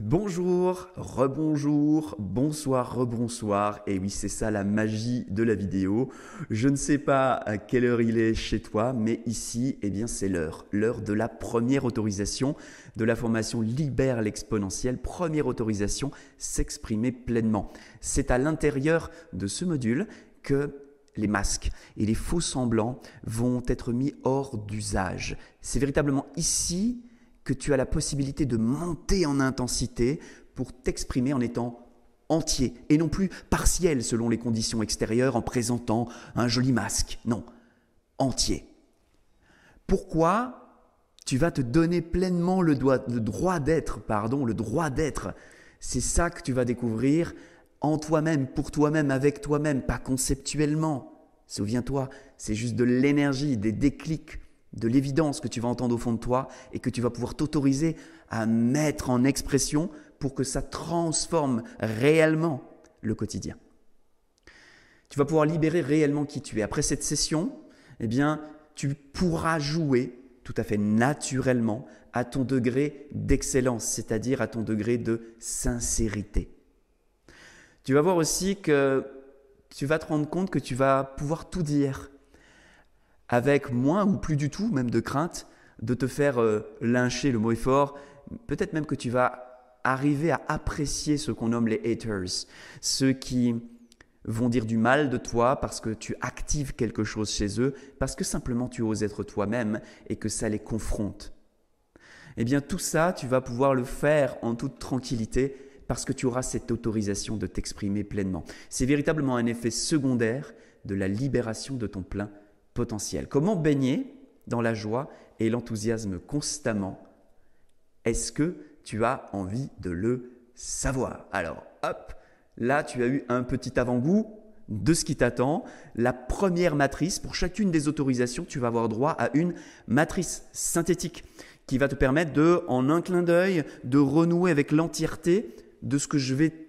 Bonjour, rebonjour, bonsoir, rebonsoir. Et oui, c'est ça la magie de la vidéo. Je ne sais pas à quelle heure il est chez toi, mais ici, eh bien, c'est l'heure. L'heure de la première autorisation de la formation Libère l'exponentielle. Première autorisation, s'exprimer pleinement. C'est à l'intérieur de ce module que les masques et les faux semblants vont être mis hors d'usage. C'est véritablement ici que tu as la possibilité de monter en intensité pour t'exprimer en étant entier et non plus partiel selon les conditions extérieures en présentant un joli masque. Non, entier. Pourquoi tu vas te donner pleinement le, droit d'être, pardon, le droit d'être? C'est ça que tu vas découvrir en toi-même, pour toi-même, avec toi-même, pas conceptuellement. Souviens-toi, c'est juste de l'énergie, des déclics de l'évidence que tu vas entendre au fond de toi et que tu vas pouvoir t'autoriser à mettre en expression pour que ça transforme réellement le quotidien. Tu vas pouvoir libérer réellement qui tu es. Après cette session, eh bien, tu pourras jouer tout à fait naturellement à ton degré d'excellence, c'est-à-dire à ton degré de sincérité. Tu vas voir aussi que tu vas te rendre compte que tu vas pouvoir tout dire avec moins ou plus du tout même de crainte de te faire euh, lyncher, le mot est fort, peut-être même que tu vas arriver à apprécier ce qu'on nomme les haters, ceux qui vont dire du mal de toi parce que tu actives quelque chose chez eux, parce que simplement tu oses être toi-même et que ça les confronte. Eh bien tout ça, tu vas pouvoir le faire en toute tranquillité parce que tu auras cette autorisation de t'exprimer pleinement. C'est véritablement un effet secondaire de la libération de ton plein Comment baigner dans la joie et l'enthousiasme constamment? Est-ce que tu as envie de le savoir? Alors, hop, là tu as eu un petit avant-goût de ce qui t'attend. La première matrice, pour chacune des autorisations, tu vas avoir droit à une matrice synthétique qui va te permettre de, en un clin d'œil, de renouer avec l'entièreté de ce que je vais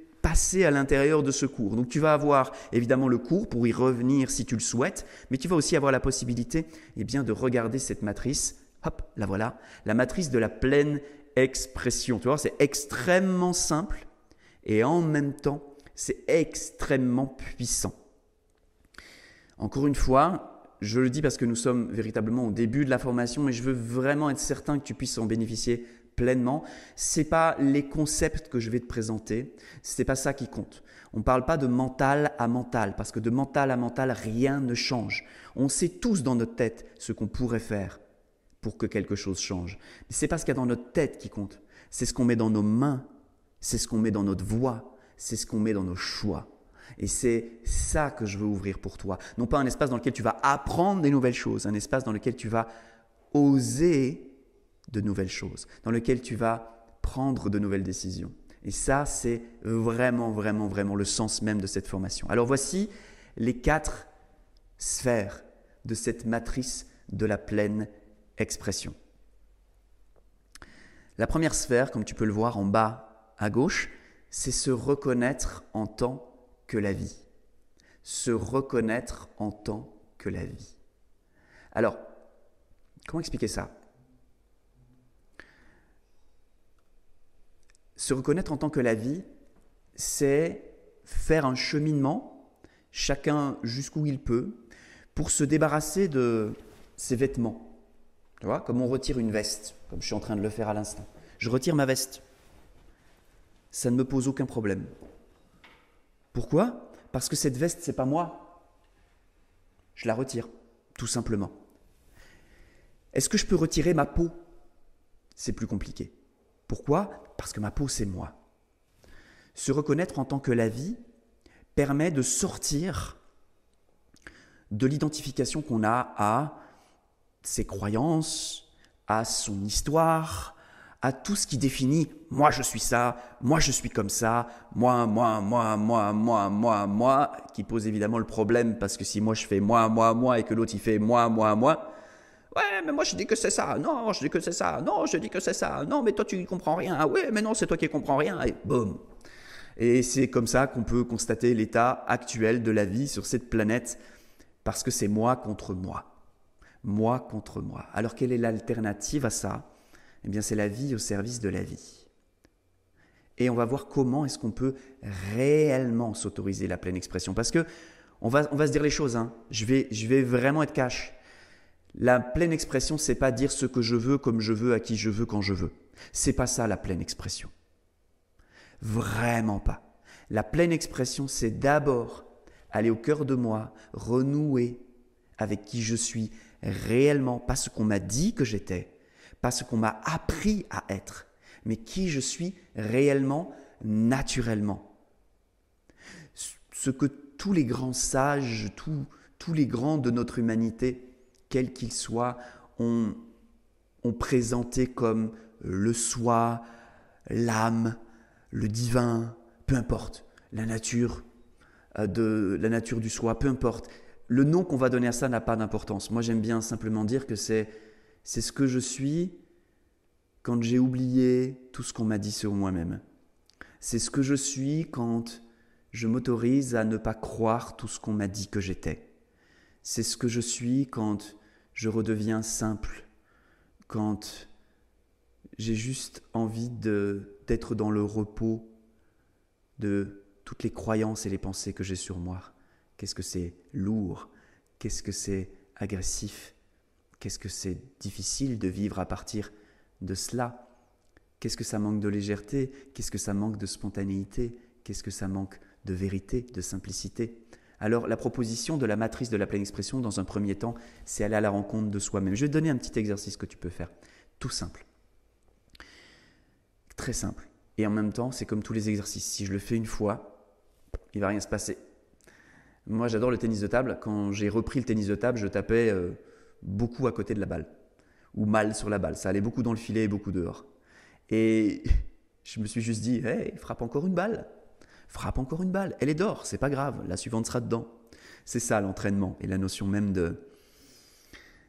à l'intérieur de ce cours. Donc tu vas avoir évidemment le cours pour y revenir si tu le souhaites, mais tu vas aussi avoir la possibilité eh bien, de regarder cette matrice. Hop, la voilà, la matrice de la pleine expression. Tu vois, c'est extrêmement simple et en même temps, c'est extrêmement puissant. Encore une fois, je le dis parce que nous sommes véritablement au début de la formation, mais je veux vraiment être certain que tu puisses en bénéficier pleinement, c'est pas les concepts que je vais te présenter, c'est pas ça qui compte. On ne parle pas de mental à mental, parce que de mental à mental, rien ne change. On sait tous dans notre tête ce qu'on pourrait faire pour que quelque chose change. Mais c'est pas ce qu'il y a dans notre tête qui compte. C'est ce qu'on met dans nos mains, c'est ce qu'on met dans notre voix, c'est ce qu'on met dans nos choix. Et c'est ça que je veux ouvrir pour toi. Non pas un espace dans lequel tu vas apprendre des nouvelles choses, un espace dans lequel tu vas oser de nouvelles choses, dans lequel tu vas prendre de nouvelles décisions. Et ça, c'est vraiment, vraiment, vraiment le sens même de cette formation. Alors voici les quatre sphères de cette matrice de la pleine expression. La première sphère, comme tu peux le voir en bas à gauche, c'est se reconnaître en tant que la vie. Se reconnaître en tant que la vie. Alors, comment expliquer ça? Se reconnaître en tant que la vie, c'est faire un cheminement, chacun jusqu'où il peut, pour se débarrasser de ses vêtements. Tu vois, comme on retire une veste, comme je suis en train de le faire à l'instant. Je retire ma veste. Ça ne me pose aucun problème. Pourquoi? Parce que cette veste, c'est pas moi. Je la retire, tout simplement. Est-ce que je peux retirer ma peau? C'est plus compliqué. Pourquoi Parce que ma peau, c'est moi. Se reconnaître en tant que la vie permet de sortir de l'identification qu'on a à ses croyances, à son histoire, à tout ce qui définit moi je suis ça, moi je suis comme ça, moi, moi, moi, moi, moi, moi, moi, qui pose évidemment le problème parce que si moi je fais moi, moi, moi et que l'autre il fait moi, moi, moi, Ouais, mais moi je dis que c'est ça. Non, je dis que c'est ça. Non, je dis que c'est ça. Non, mais toi tu comprends rien. Ouais, mais non, c'est toi qui ne comprends rien. Et boum. Et c'est comme ça qu'on peut constater l'état actuel de la vie sur cette planète, parce que c'est moi contre moi. Moi contre moi. Alors quelle est l'alternative à ça? Eh bien c'est la vie au service de la vie. Et on va voir comment est-ce qu'on peut réellement s'autoriser la pleine expression. Parce que on va, on va se dire les choses. Hein. Je, vais, je vais vraiment être cash. La pleine expression, c'est pas dire ce que je veux, comme je veux, à qui je veux, quand je veux. C'est pas ça la pleine expression. Vraiment pas. La pleine expression, c'est d'abord aller au cœur de moi, renouer avec qui je suis réellement, pas ce qu'on m'a dit que j'étais, pas ce qu'on m'a appris à être, mais qui je suis réellement, naturellement. Ce que tous les grands sages, tous, tous les grands de notre humanité, quels qu'ils soient, ont, ont présenté comme le soi, l'âme, le divin, peu importe, la nature euh, de la nature du soi, peu importe. Le nom qu'on va donner à ça n'a pas d'importance. Moi, j'aime bien simplement dire que c'est c'est ce que je suis quand j'ai oublié tout ce qu'on m'a dit sur moi-même. C'est ce que je suis quand je m'autorise à ne pas croire tout ce qu'on m'a dit que j'étais. C'est ce que je suis quand je redeviens simple, quand j'ai juste envie d'être dans le repos de toutes les croyances et les pensées que j'ai sur moi. Qu'est-ce que c'est lourd? Qu'est-ce que c'est agressif? Qu'est-ce que c'est difficile de vivre à partir de cela? Qu'est-ce que ça manque de légèreté? Qu'est-ce que ça manque de spontanéité? Qu'est-ce que ça manque de vérité, de simplicité? Alors la proposition de la matrice de la pleine expression, dans un premier temps, c'est aller à la rencontre de soi-même. Je vais te donner un petit exercice que tu peux faire, tout simple. Très simple. Et en même temps, c'est comme tous les exercices. Si je le fais une fois, il va rien se passer. Moi, j'adore le tennis de table. Quand j'ai repris le tennis de table, je tapais euh, beaucoup à côté de la balle ou mal sur la balle. Ça allait beaucoup dans le filet et beaucoup dehors. Et je me suis juste dit, hey, frappe encore une balle. Frappe encore une balle. Elle est d'or, c'est pas grave. La suivante sera dedans. C'est ça l'entraînement et la notion même de,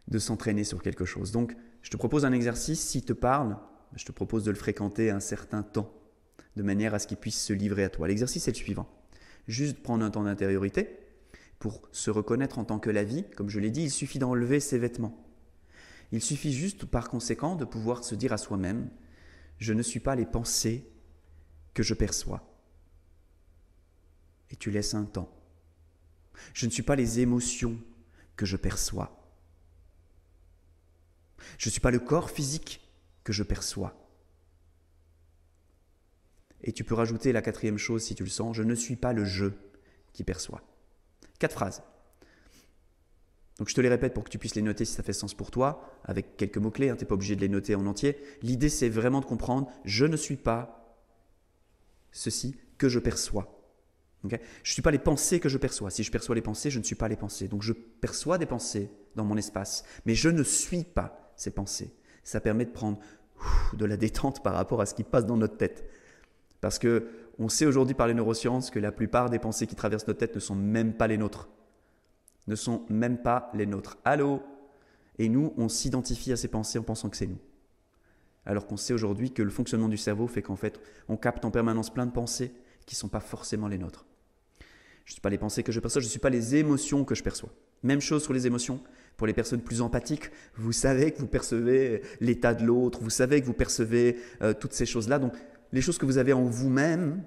de s'entraîner sur quelque chose. Donc, je te propose un exercice. S'il te parle, je te propose de le fréquenter un certain temps, de manière à ce qu'il puisse se livrer à toi. L'exercice est le suivant. Juste prendre un temps d'intériorité pour se reconnaître en tant que la vie. Comme je l'ai dit, il suffit d'enlever ses vêtements. Il suffit juste par conséquent de pouvoir se dire à soi-même, je ne suis pas les pensées que je perçois. Et tu laisses un temps. Je ne suis pas les émotions que je perçois. Je ne suis pas le corps physique que je perçois. Et tu peux rajouter la quatrième chose si tu le sens, je ne suis pas le je qui perçoit. Quatre phrases. Donc je te les répète pour que tu puisses les noter si ça fait sens pour toi, avec quelques mots-clés, hein, tu n'es pas obligé de les noter en entier. L'idée c'est vraiment de comprendre, je ne suis pas ceci que je perçois. Je ne suis pas les pensées que je perçois. Si je perçois les pensées, je ne suis pas les pensées. Donc je perçois des pensées dans mon espace, mais je ne suis pas ces pensées. Ça permet de prendre de la détente par rapport à ce qui passe dans notre tête. Parce que on sait aujourd'hui par les neurosciences que la plupart des pensées qui traversent notre tête ne sont même pas les nôtres. Ne sont même pas les nôtres. Allô? Et nous, on s'identifie à ces pensées en pensant que c'est nous. Alors qu'on sait aujourd'hui que le fonctionnement du cerveau fait qu'en fait, on capte en permanence plein de pensées qui ne sont pas forcément les nôtres. Je ne suis pas les pensées que je perçois, je ne suis pas les émotions que je perçois. Même chose sur les émotions. Pour les personnes plus empathiques, vous savez que vous percevez l'état de l'autre, vous savez que vous percevez euh, toutes ces choses-là. Donc les choses que vous avez en vous-même,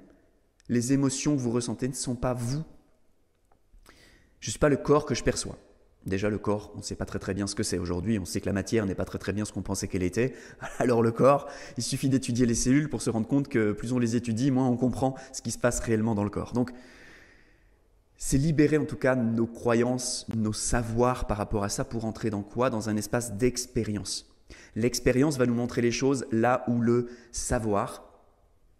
les émotions que vous ressentez ne sont pas vous. Je ne suis pas le corps que je perçois. Déjà, le corps, on ne sait pas très très bien ce que c'est. Aujourd'hui, on sait que la matière n'est pas très très bien ce qu'on pensait qu'elle était. Alors le corps, il suffit d'étudier les cellules pour se rendre compte que plus on les étudie, moins on comprend ce qui se passe réellement dans le corps. Donc, c'est libérer en tout cas nos croyances, nos savoirs par rapport à ça pour entrer dans quoi? Dans un espace d'expérience. L'expérience va nous montrer les choses là où le savoir,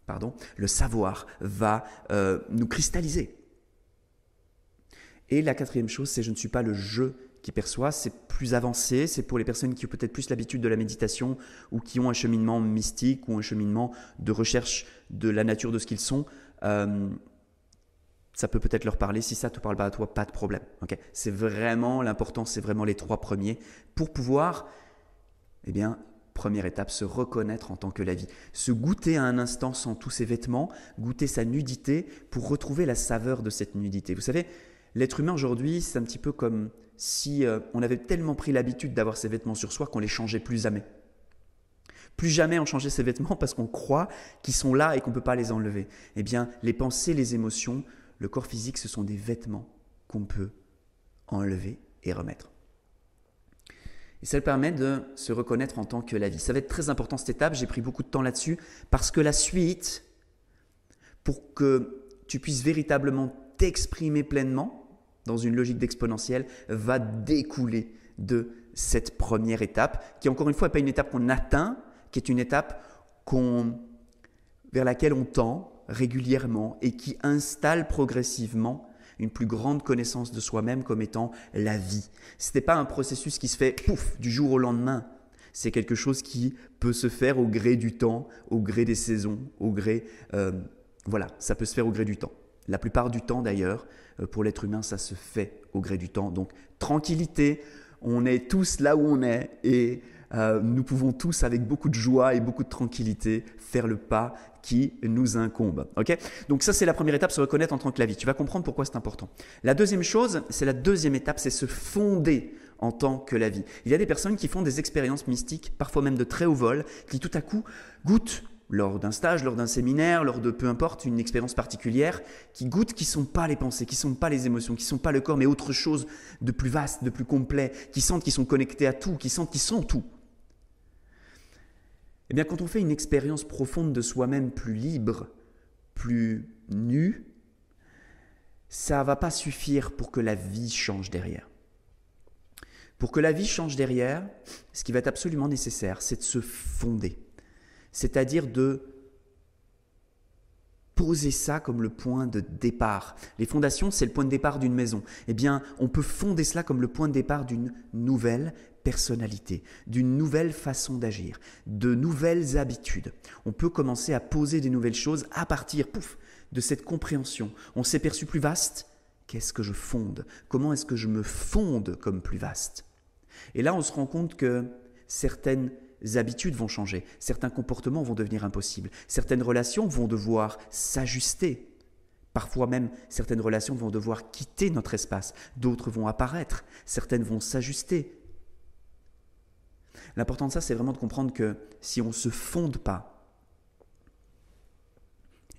pardon, le savoir va euh, nous cristalliser. Et la quatrième chose, c'est je ne suis pas le je qui perçoit, c'est plus avancé, c'est pour les personnes qui ont peut-être plus l'habitude de la méditation ou qui ont un cheminement mystique ou un cheminement de recherche de la nature de ce qu'ils sont. Euh, ça peut peut-être leur parler. Si ça ne te parle pas à toi, pas de problème. c'est vraiment l'important, c'est vraiment les trois premiers pour pouvoir eh bien, Première étape, se reconnaître en tant que la vie. Se goûter à un instant sans tous ses vêtements, goûter sa nudité pour retrouver la saveur de cette nudité. Vous savez, l'être humain aujourd'hui, c'est un petit peu comme si euh, on avait tellement pris l'habitude d'avoir ses vêtements sur soi qu'on les changeait plus jamais. Plus jamais on changeait ses vêtements parce qu'on croit qu'ils sont là et qu'on ne peut pas les enlever. Eh bien, les pensées, les émotions, le corps physique, ce sont des vêtements qu'on peut enlever et remettre. Et ça permet de se reconnaître en tant que la vie. Ça va être très important cette étape, j'ai pris beaucoup de temps là-dessus, parce que la suite, pour que tu puisses véritablement t'exprimer pleinement dans une logique d'exponentielle, va découler de cette première étape, qui encore une fois n'est pas une étape qu'on atteint, qui est une étape vers laquelle on tend régulièrement et qui installe progressivement une plus grande connaissance de soi-même comme étant la vie. Ce n'est pas un processus qui se fait pouf du jour au lendemain. C'est quelque chose qui peut se faire au gré du temps, au gré des saisons, au gré... Euh, voilà, ça peut se faire au gré du temps. La plupart du temps d'ailleurs, euh, pour l'être humain, ça se fait au gré du temps. Donc tranquillité, on est tous là où on est et euh, nous pouvons tous, avec beaucoup de joie et beaucoup de tranquillité, faire le pas qui nous incombe. Ok? Donc ça, c'est la première étape, se reconnaître en tant que la vie. Tu vas comprendre pourquoi c'est important. La deuxième chose, c'est la deuxième étape, c'est se fonder en tant que la vie. Il y a des personnes qui font des expériences mystiques, parfois même de très haut vol, qui tout à coup goûtent lors d'un stage, lors d'un séminaire, lors de peu importe une expérience particulière, qui goûtent qui ne sont pas les pensées, qui ne sont pas les émotions, qui ne sont pas le corps, mais autre chose de plus vaste, de plus complet, qui sentent qu'ils sont connectés à tout, qui sentent qu'ils sont tout. Eh bien, quand on fait une expérience profonde de soi-même plus libre, plus nu, ça ne va pas suffire pour que la vie change derrière. Pour que la vie change derrière, ce qui va être absolument nécessaire, c'est de se fonder. C'est-à-dire de poser ça comme le point de départ. Les fondations, c'est le point de départ d'une maison. Eh bien, on peut fonder cela comme le point de départ d'une nouvelle personnalité, d'une nouvelle façon d'agir, de nouvelles habitudes. On peut commencer à poser des nouvelles choses à partir, pouf, de cette compréhension. On s'est perçu plus vaste. Qu'est-ce que je fonde? Comment est-ce que je me fonde comme plus vaste? Et là, on se rend compte que certaines habitudes vont changer, certains comportements vont devenir impossibles, certaines relations vont devoir s'ajuster. Parfois même, certaines relations vont devoir quitter notre espace, d'autres vont apparaître, certaines vont s'ajuster, L'important de ça, c'est vraiment de comprendre que si on ne se fonde pas,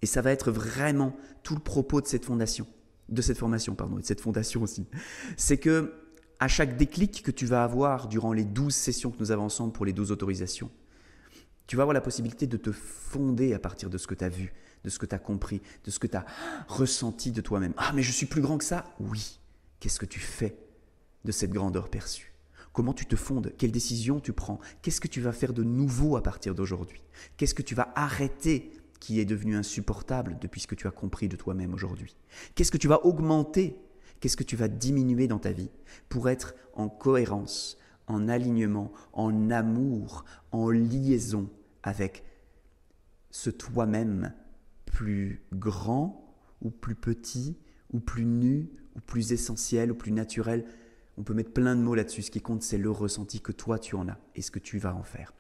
et ça va être vraiment tout le propos de cette fondation, de cette formation, pardon, et de cette fondation aussi, c'est que à chaque déclic que tu vas avoir durant les 12 sessions que nous avons ensemble pour les 12 autorisations, tu vas avoir la possibilité de te fonder à partir de ce que tu as vu, de ce que tu as compris, de ce que tu as ressenti de toi-même. Ah, mais je suis plus grand que ça Oui. Qu'est-ce que tu fais de cette grandeur perçue? Comment tu te fondes? Quelles décisions tu prends? Qu'est-ce que tu vas faire de nouveau à partir d'aujourd'hui? Qu'est-ce que tu vas arrêter qui est devenu insupportable depuis ce que tu as compris de toi-même aujourd'hui? Qu'est-ce que tu vas augmenter? Qu'est-ce que tu vas diminuer dans ta vie pour être en cohérence, en alignement, en amour, en liaison avec ce toi-même plus grand ou plus petit ou plus nu ou plus essentiel ou plus naturel on peut mettre plein de mots là-dessus. Ce qui compte, c'est le ressenti que toi tu en as et ce que tu vas en faire.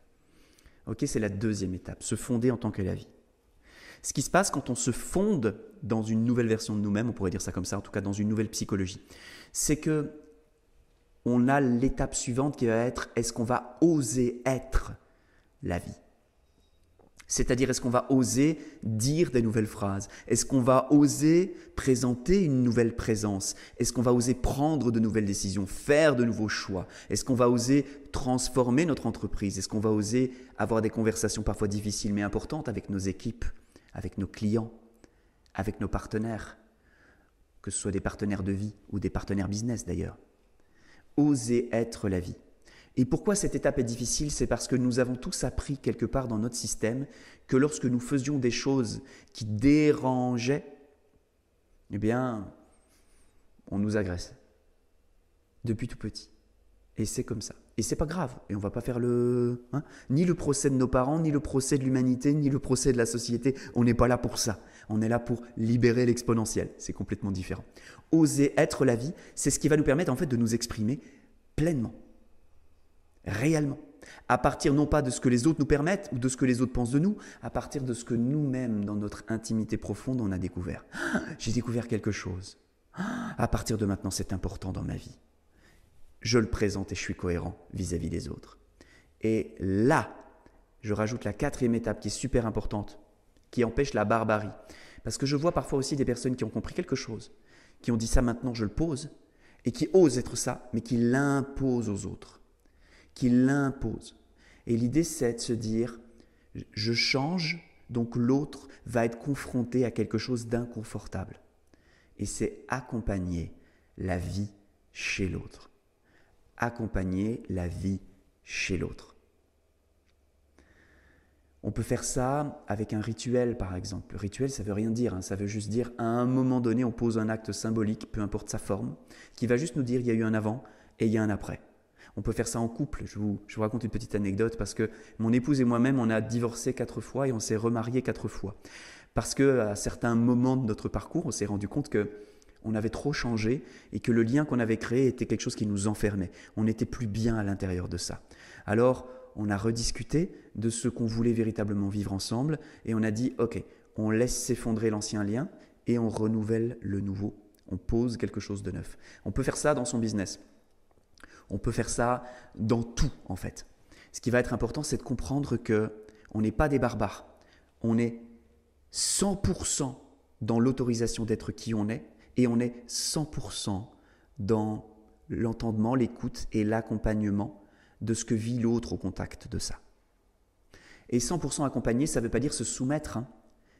Ok, c'est la deuxième étape, se fonder en tant que la vie. Ce qui se passe quand on se fonde dans une nouvelle version de nous-mêmes, on pourrait dire ça comme ça, en tout cas dans une nouvelle psychologie, c'est que on a l'étape suivante qui va être est-ce qu'on va oser être la vie? C'est-à-dire, est-ce qu'on va oser dire des nouvelles phrases? Est-ce qu'on va oser présenter une nouvelle présence? Est-ce qu'on va oser prendre de nouvelles décisions, faire de nouveaux choix? Est-ce qu'on va oser transformer notre entreprise? Est-ce qu'on va oser avoir des conversations parfois difficiles mais importantes avec nos équipes, avec nos clients, avec nos partenaires? Que ce soit des partenaires de vie ou des partenaires business d'ailleurs. Oser être la vie. Et pourquoi cette étape est difficile C'est parce que nous avons tous appris quelque part dans notre système que lorsque nous faisions des choses qui dérangeaient, eh bien, on nous agresse. Depuis tout petit. Et c'est comme ça. Et c'est pas grave. Et on va pas faire le. Hein, ni le procès de nos parents, ni le procès de l'humanité, ni le procès de la société. On n'est pas là pour ça. On est là pour libérer l'exponentiel. C'est complètement différent. Oser être la vie, c'est ce qui va nous permettre en fait de nous exprimer pleinement réellement. À partir non pas de ce que les autres nous permettent ou de ce que les autres pensent de nous, à partir de ce que nous-mêmes, dans notre intimité profonde, on a découvert. J'ai découvert quelque chose. À partir de maintenant, c'est important dans ma vie. Je le présente et je suis cohérent vis-à-vis des autres. Et là, je rajoute la quatrième étape qui est super importante, qui empêche la barbarie. Parce que je vois parfois aussi des personnes qui ont compris quelque chose, qui ont dit ça maintenant, je le pose, et qui osent être ça, mais qui l'imposent aux autres. Qui l'imposent. Et l'idée, c'est de se dire, je change, donc l'autre va être confronté à quelque chose d'inconfortable. Et c'est accompagner la vie chez l'autre. Accompagner la vie chez l'autre. On peut faire ça avec un rituel, par exemple. Le rituel, ça veut rien dire. Hein. Ça veut juste dire, à un moment donné, on pose un acte symbolique, peu importe sa forme, qui va juste nous dire, il y a eu un avant et il y a un après. On peut faire ça en couple. Je vous, je vous raconte une petite anecdote parce que mon épouse et moi-même, on a divorcé quatre fois et on s'est remarié quatre fois. Parce que à certains moments de notre parcours, on s'est rendu compte que on avait trop changé et que le lien qu'on avait créé était quelque chose qui nous enfermait. On n'était plus bien à l'intérieur de ça. Alors, on a rediscuté de ce qu'on voulait véritablement vivre ensemble et on a dit, OK, on laisse s'effondrer l'ancien lien et on renouvelle le nouveau. On pose quelque chose de neuf. On peut faire ça dans son business. On peut faire ça dans tout, en fait. Ce qui va être important, c'est de comprendre que on n'est pas des barbares. On est 100% dans l'autorisation d'être qui on est et on est 100% dans l'entendement, l'écoute et l'accompagnement de ce que vit l'autre au contact de ça. Et 100% accompagné, ça ne veut pas dire se soumettre, hein.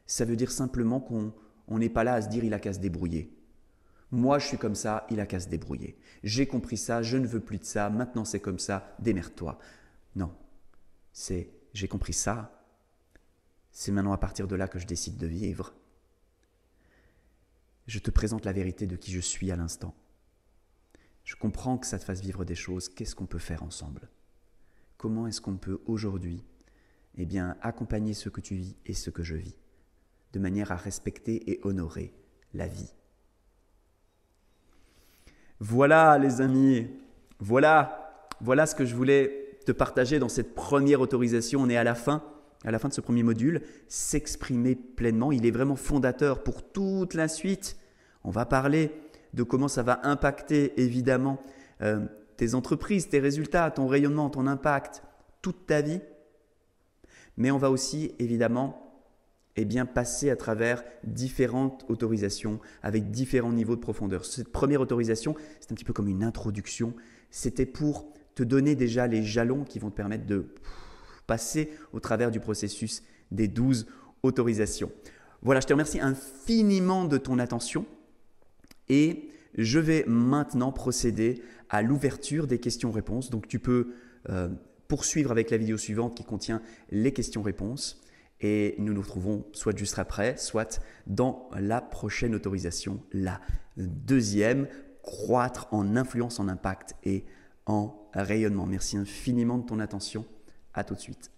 ça veut dire simplement qu'on n'est pas là à se dire il a qu'à se débrouiller. Moi, je suis comme ça, il a qu'à se débrouiller. J'ai compris ça, je ne veux plus de ça, maintenant c'est comme ça, démerde-toi. Non, c'est j'ai compris ça, c'est maintenant à partir de là que je décide de vivre. Je te présente la vérité de qui je suis à l'instant. Je comprends que ça te fasse vivre des choses. Qu'est-ce qu'on peut faire ensemble? Comment est-ce qu'on peut aujourd'hui eh bien, accompagner ce que tu vis et ce que je vis, de manière à respecter et honorer la vie Voilà, les amis, voilà, voilà ce que je voulais te partager dans cette première autorisation. On est à la fin, à la fin de ce premier module, s'exprimer pleinement. Il est vraiment fondateur pour toute la suite. On va parler de comment ça va impacter évidemment euh, tes entreprises, tes résultats, ton rayonnement, ton impact, toute ta vie. Mais on va aussi évidemment eh bien, passer à travers différentes autorisations avec différents niveaux de profondeur. Cette première autorisation, c'est un petit peu comme une introduction. C'était pour te donner déjà les jalons qui vont te permettre de passer au travers du processus des 12 autorisations. Voilà, je te remercie infiniment de ton attention. Et je vais maintenant procéder à l'ouverture des questions-réponses. Donc tu peux euh, poursuivre avec la vidéo suivante qui contient les questions-réponses. Et nous nous retrouvons soit juste après, soit dans la prochaine autorisation, la deuxième, croître en influence, en impact et en rayonnement. Merci infiniment de ton attention. À tout de suite.